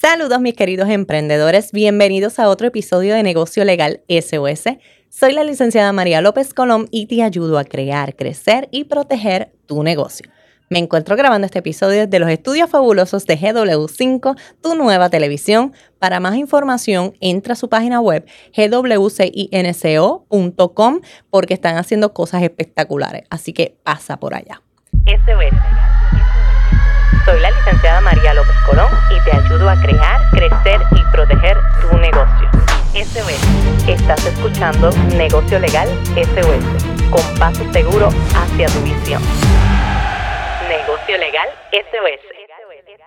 Saludos mis queridos emprendedores, bienvenidos a otro episodio de Negocio Legal SOS. Soy la licenciada María López Colón y te ayudo a crear, crecer y proteger tu negocio. Me encuentro grabando este episodio desde los estudios fabulosos de GW5, tu nueva televisión. Para más información, entra a su página web gwcinco.com porque están haciendo cosas espectaculares. Así que pasa por allá. SOS. Soy la licenciada María López Colón y te ayudo a crear, crecer y proteger tu negocio. SOS. Estás escuchando Negocio Legal SOS, con paso seguro hacia tu visión. Negocio Legal SOS.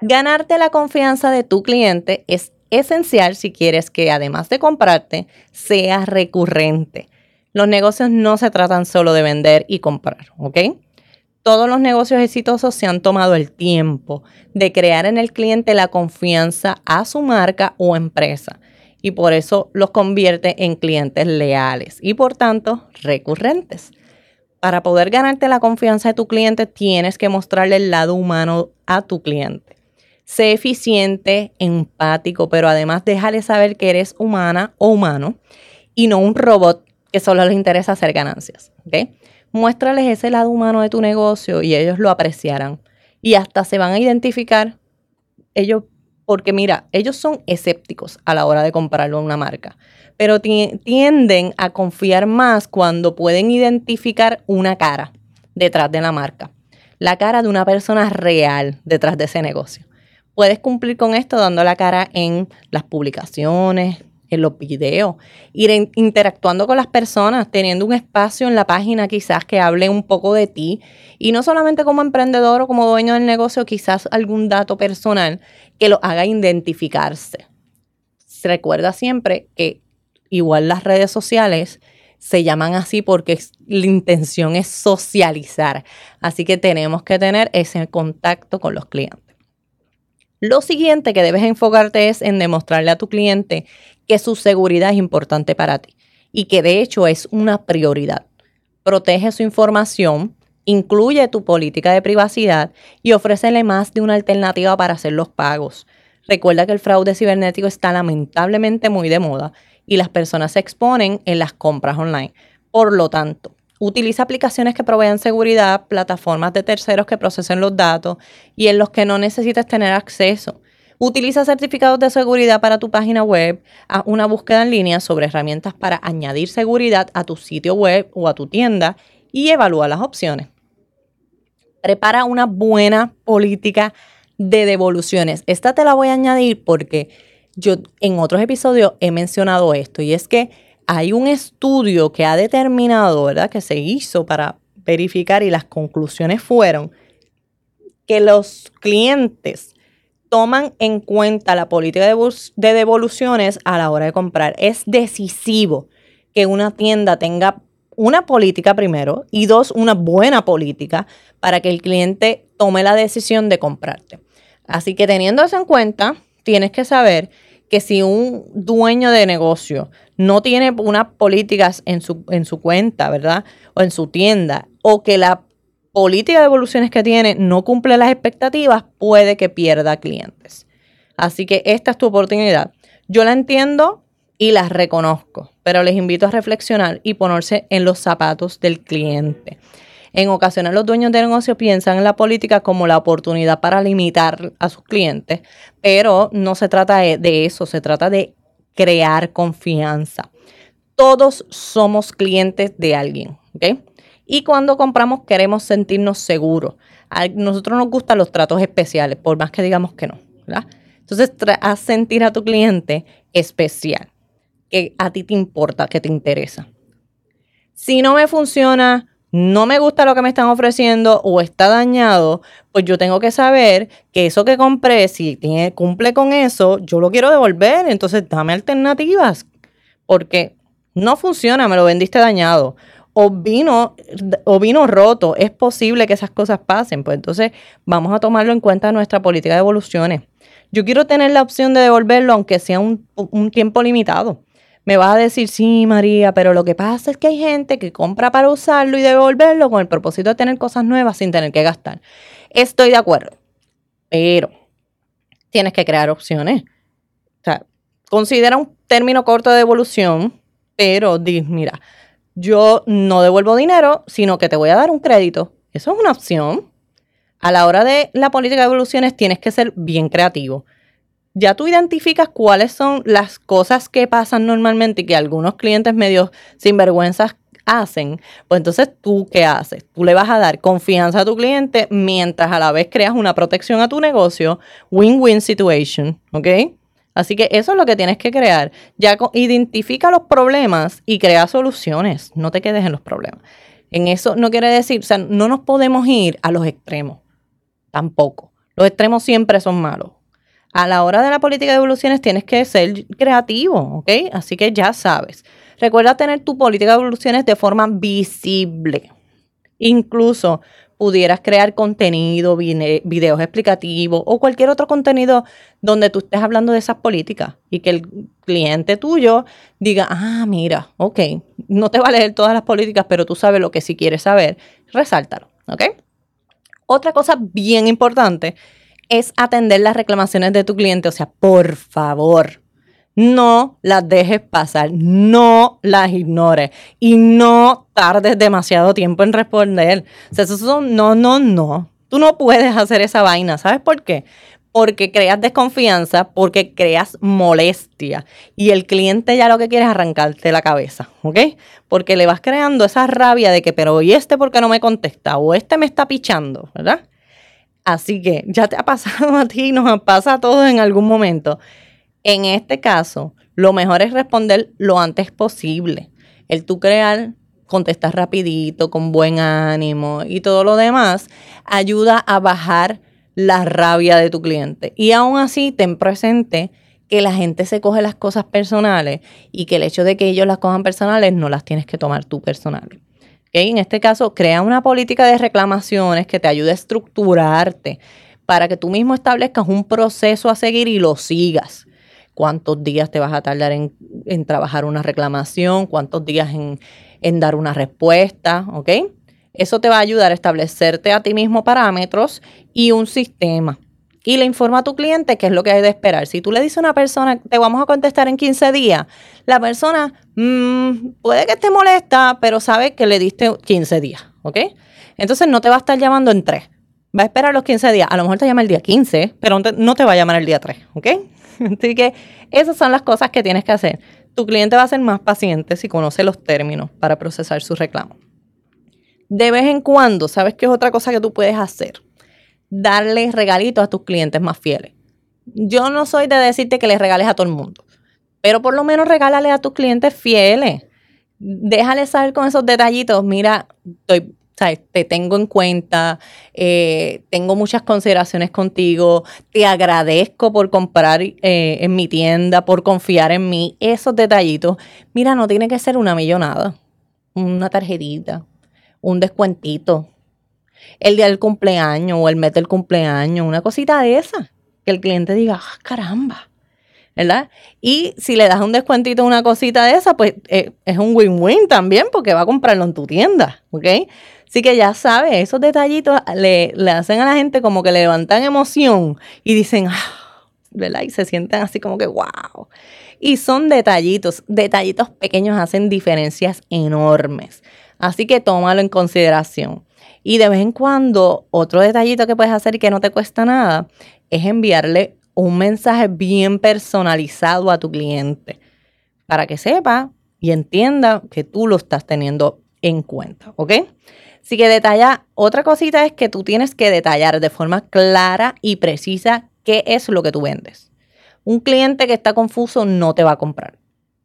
Ganarte la confianza de tu cliente es esencial si quieres que además de comprarte, sea recurrente. Los negocios no se tratan solo de vender y comprar, ¿ok? Todos los negocios exitosos se han tomado el tiempo de crear en el cliente la confianza a su marca o empresa y por eso los convierte en clientes leales y por tanto recurrentes para poder ganarte la confianza de tu cliente, tienes que mostrarle el lado humano a tu cliente. Sé eficiente, empático, pero además déjale saber que eres humana o humano y no un robot que solo le interesa hacer ganancias. ¿okay? Muéstrales ese lado humano de tu negocio y ellos lo apreciarán. Y hasta se van a identificar ellos, porque mira, ellos son escépticos a la hora de comprarlo a una marca pero tienden a confiar más cuando pueden identificar una cara detrás de la marca, la cara de una persona real detrás de ese negocio. Puedes cumplir con esto dando la cara en las publicaciones, en los videos, ir interactuando con las personas, teniendo un espacio en la página quizás que hable un poco de ti y no solamente como emprendedor o como dueño del negocio, quizás algún dato personal que lo haga identificarse. Recuerda siempre que Igual las redes sociales se llaman así porque la intención es socializar. Así que tenemos que tener ese contacto con los clientes. Lo siguiente que debes enfocarte es en demostrarle a tu cliente que su seguridad es importante para ti y que de hecho es una prioridad. Protege su información, incluye tu política de privacidad y ofrécele más de una alternativa para hacer los pagos. Recuerda que el fraude cibernético está lamentablemente muy de moda y las personas se exponen en las compras online. Por lo tanto, utiliza aplicaciones que provean seguridad, plataformas de terceros que procesen los datos y en los que no necesites tener acceso. Utiliza certificados de seguridad para tu página web, haz una búsqueda en línea sobre herramientas para añadir seguridad a tu sitio web o a tu tienda y evalúa las opciones. Prepara una buena política de devoluciones. Esta te la voy a añadir porque yo en otros episodios he mencionado esto y es que hay un estudio que ha determinado, ¿verdad? Que se hizo para verificar y las conclusiones fueron que los clientes toman en cuenta la política de devoluciones a la hora de comprar. Es decisivo que una tienda tenga una política primero y dos, una buena política para que el cliente tome la decisión de comprarte. Así que teniendo eso en cuenta, tienes que saber que si un dueño de negocio no tiene unas políticas en su, en su cuenta, ¿verdad? O en su tienda, o que la política de evoluciones que tiene no cumple las expectativas, puede que pierda clientes. Así que esta es tu oportunidad. Yo la entiendo y la reconozco, pero les invito a reflexionar y ponerse en los zapatos del cliente. En ocasiones los dueños de negocio piensan en la política como la oportunidad para limitar a sus clientes, pero no se trata de eso, se trata de crear confianza. Todos somos clientes de alguien, ¿ok? Y cuando compramos queremos sentirnos seguros. A nosotros nos gustan los tratos especiales, por más que digamos que no. Entonces, haz sentir a tu cliente especial, que a ti te importa, que te interesa. Si no me funciona, no me gusta lo que me están ofreciendo o está dañado, pues yo tengo que saber que eso que compré, si cumple con eso, yo lo quiero devolver. Entonces, dame alternativas. Porque no funciona, me lo vendiste dañado. O vino, o vino roto. Es posible que esas cosas pasen. Pues entonces, vamos a tomarlo en cuenta en nuestra política de evoluciones. Yo quiero tener la opción de devolverlo, aunque sea un, un tiempo limitado. Me vas a decir, sí, María, pero lo que pasa es que hay gente que compra para usarlo y devolverlo con el propósito de tener cosas nuevas sin tener que gastar. Estoy de acuerdo, pero tienes que crear opciones. O sea, considera un término corto de devolución, pero di, mira, yo no devuelvo dinero, sino que te voy a dar un crédito. Eso es una opción. A la hora de la política de devoluciones tienes que ser bien creativo. Ya tú identificas cuáles son las cosas que pasan normalmente y que algunos clientes medio sinvergüenzas hacen, pues entonces tú qué haces? Tú le vas a dar confianza a tu cliente mientras a la vez creas una protección a tu negocio, win-win situation, ¿ok? Así que eso es lo que tienes que crear. Ya identifica los problemas y crea soluciones. No te quedes en los problemas. En eso no quiere decir, o sea, no nos podemos ir a los extremos. Tampoco. Los extremos siempre son malos. A la hora de la política de evoluciones tienes que ser creativo, ¿ok? Así que ya sabes. Recuerda tener tu política de evoluciones de forma visible. Incluso pudieras crear contenido, videos explicativos o cualquier otro contenido donde tú estés hablando de esas políticas y que el cliente tuyo diga, ah, mira, ok, no te va a leer todas las políticas, pero tú sabes lo que sí quieres saber, resáltalo, ¿ok? Otra cosa bien importante es atender las reclamaciones de tu cliente, o sea, por favor, no las dejes pasar, no las ignores y no tardes demasiado tiempo en responder. O sea, eso son, no, no, no. Tú no puedes hacer esa vaina. ¿Sabes por qué? Porque creas desconfianza, porque creas molestia y el cliente ya lo que quiere es arrancarte la cabeza, ¿ok? Porque le vas creando esa rabia de que, pero ¿y este por qué no me contesta? O este me está pichando, ¿verdad? Así que ya te ha pasado a ti, nos pasa a todos en algún momento en este caso, lo mejor es responder lo antes posible. El tú crear, contestar rapidito, con buen ánimo y todo lo demás, ayuda a bajar la rabia de tu cliente. Y aún así, ten presente que la gente se coge las cosas personales y que el hecho de que ellos las cojan personales no las tienes que tomar tú personales. En este caso, crea una política de reclamaciones que te ayude a estructurarte para que tú mismo establezcas un proceso a seguir y lo sigas cuántos días te vas a tardar en, trabajar una reclamación, cuántos días en, dar una respuesta, ¿ok? Eso te va a ayudar a establecerte a ti mismo parámetros y un sistema. Y le informa a tu cliente qué es lo que hay de esperar. Si tú le dices a una persona, te vamos a contestar en 15 días, la persona mm, puede que esté molesta, pero sabe que le diste 15 días, ¿ok? Entonces no te va a estar llamando en 3. Va a esperar los 15 días. A lo mejor te llama el día 15, pero no te va a llamar el día 3, ¿ok? Así que esas son las cosas que tienes que hacer. Tu cliente va a ser más paciente si conoce los términos para procesar su reclamo. De vez en cuando, ¿sabes qué es otra cosa que tú puedes hacer? Darle regalitos a tus clientes más fieles. Yo no soy de decirte que les regales a todo el mundo, pero por lo menos regálale a tus clientes fieles. Déjale saber con esos detallitos. Mira, estoy te tengo en cuenta, eh, tengo muchas consideraciones contigo, te agradezco por comprar eh, en mi tienda, por confiar en mí, esos detallitos. Mira, no tiene que ser una millonada, una tarjetita, un descuentito, el día del cumpleaños o el mes del cumpleaños, una cosita de esa, que el cliente diga, ah, caramba. ¿verdad? Y si le das un descuentito, una cosita de esa, pues eh, es un win-win también porque va a comprarlo en tu tienda, ¿ok? Así que ya sabes, esos detallitos le, hacen a la gente como que le levantan emoción y dicen, ah, ¿verdad? Y se sienten así como que, wow. Y son detallitos, detallitos pequeños hacen diferencias enormes. Así que tómalo en consideración. Y de vez en cuando, otro detallito que puedes hacer y que no te cuesta nada es enviarle un mensaje bien personalizado a tu cliente para que sepa y entienda que tú lo estás teniendo en cuenta, ¿ok? Así que detalla, otra cosita es que tú tienes que detallar de forma clara y precisa qué es lo que tú vendes. Un cliente que está confuso no te va a comprar.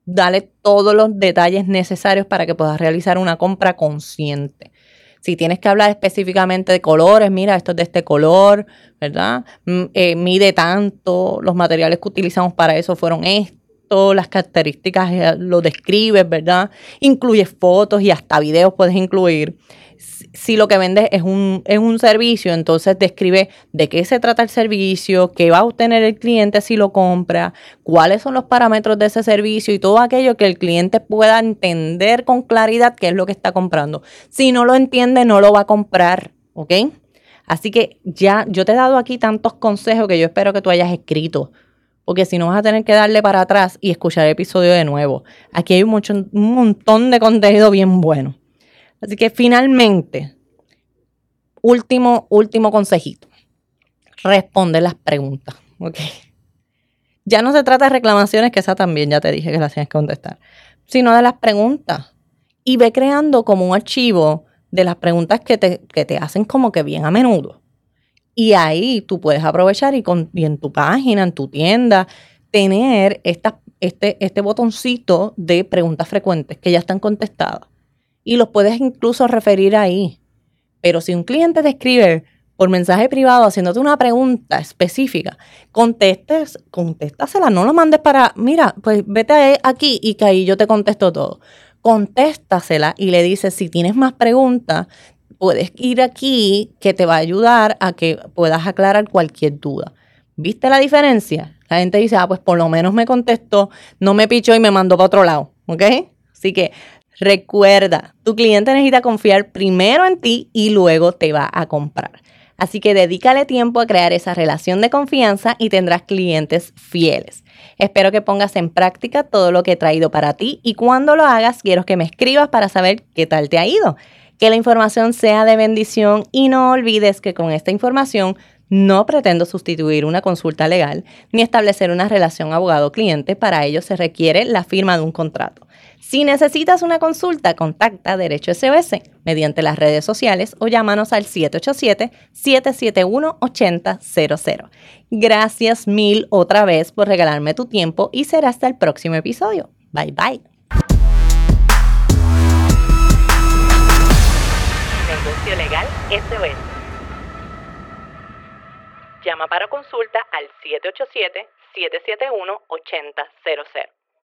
Dale todos los detalles necesarios para que puedas realizar una compra consciente. Si tienes que hablar específicamente de colores, mira, esto es de este color, ¿verdad? Mm, eh, mide tanto, los materiales que utilizamos para eso fueron estos, las características eh, lo describes, ¿verdad? Incluyes fotos y hasta videos puedes incluir si lo que vendes es un, es un servicio, entonces describe de qué se trata el servicio, qué va a obtener el cliente si lo compra, cuáles son los parámetros de ese servicio y todo aquello que el cliente pueda entender con claridad qué es lo que está comprando. Si no lo entiende, no lo va a comprar, ¿ok? Así que ya yo te he dado aquí tantos consejos que yo espero que tú hayas escrito porque si no vas a tener que darle para atrás y escuchar el episodio de nuevo. Aquí hay un, mucho, un montón de contenido bien bueno. Así que finalmente, último, último consejito. Responde las preguntas. ¿ok? Ya no se trata de reclamaciones, que esa también ya te dije que las tienes que contestar, sino de las preguntas. Y ve creando como un archivo de las preguntas que te, que te hacen como que bien a menudo. Y ahí tú puedes aprovechar y, con, en tu página, en tu tienda, tener esta, este, este botoncito de preguntas frecuentes que ya están contestadas. Y los puedes incluso referir ahí. Pero si un cliente te escribe por mensaje privado haciéndote una pregunta específica, contestes, contéstasela, no lo mandes para, mira, pues vete aquí y que ahí yo te contesto todo. Contéstasela y le dices, si tienes más preguntas, puedes ir aquí que te va a ayudar a que puedas aclarar cualquier duda. ¿Viste la diferencia? La gente dice, ah, pues por lo menos me contestó, no me pichó y me mandó para otro lado, ¿ok? Así que recuerda, tu cliente necesita confiar primero en ti y luego te va a comprar. Así que dedícale tiempo a crear esa relación de confianza y tendrás clientes fieles. Espero que pongas en práctica todo lo que he traído para ti y cuando lo hagas quiero que me escribas para saber qué tal te ha ido que la información sea de bendición y no olvides que con esta información no pretendo sustituir una consulta legal ni establecer una relación abogado-cliente. Para ello se requiere la firma de un contrato. Si necesitas una consulta, contacta Derecho SOS mediante las redes sociales o llámanos al 787-771-8000. Gracias mil otra vez por regalarme tu tiempo y será hasta el próximo episodio. Bye bye. Legal SOS. Llama para consulta al 787-771-8000.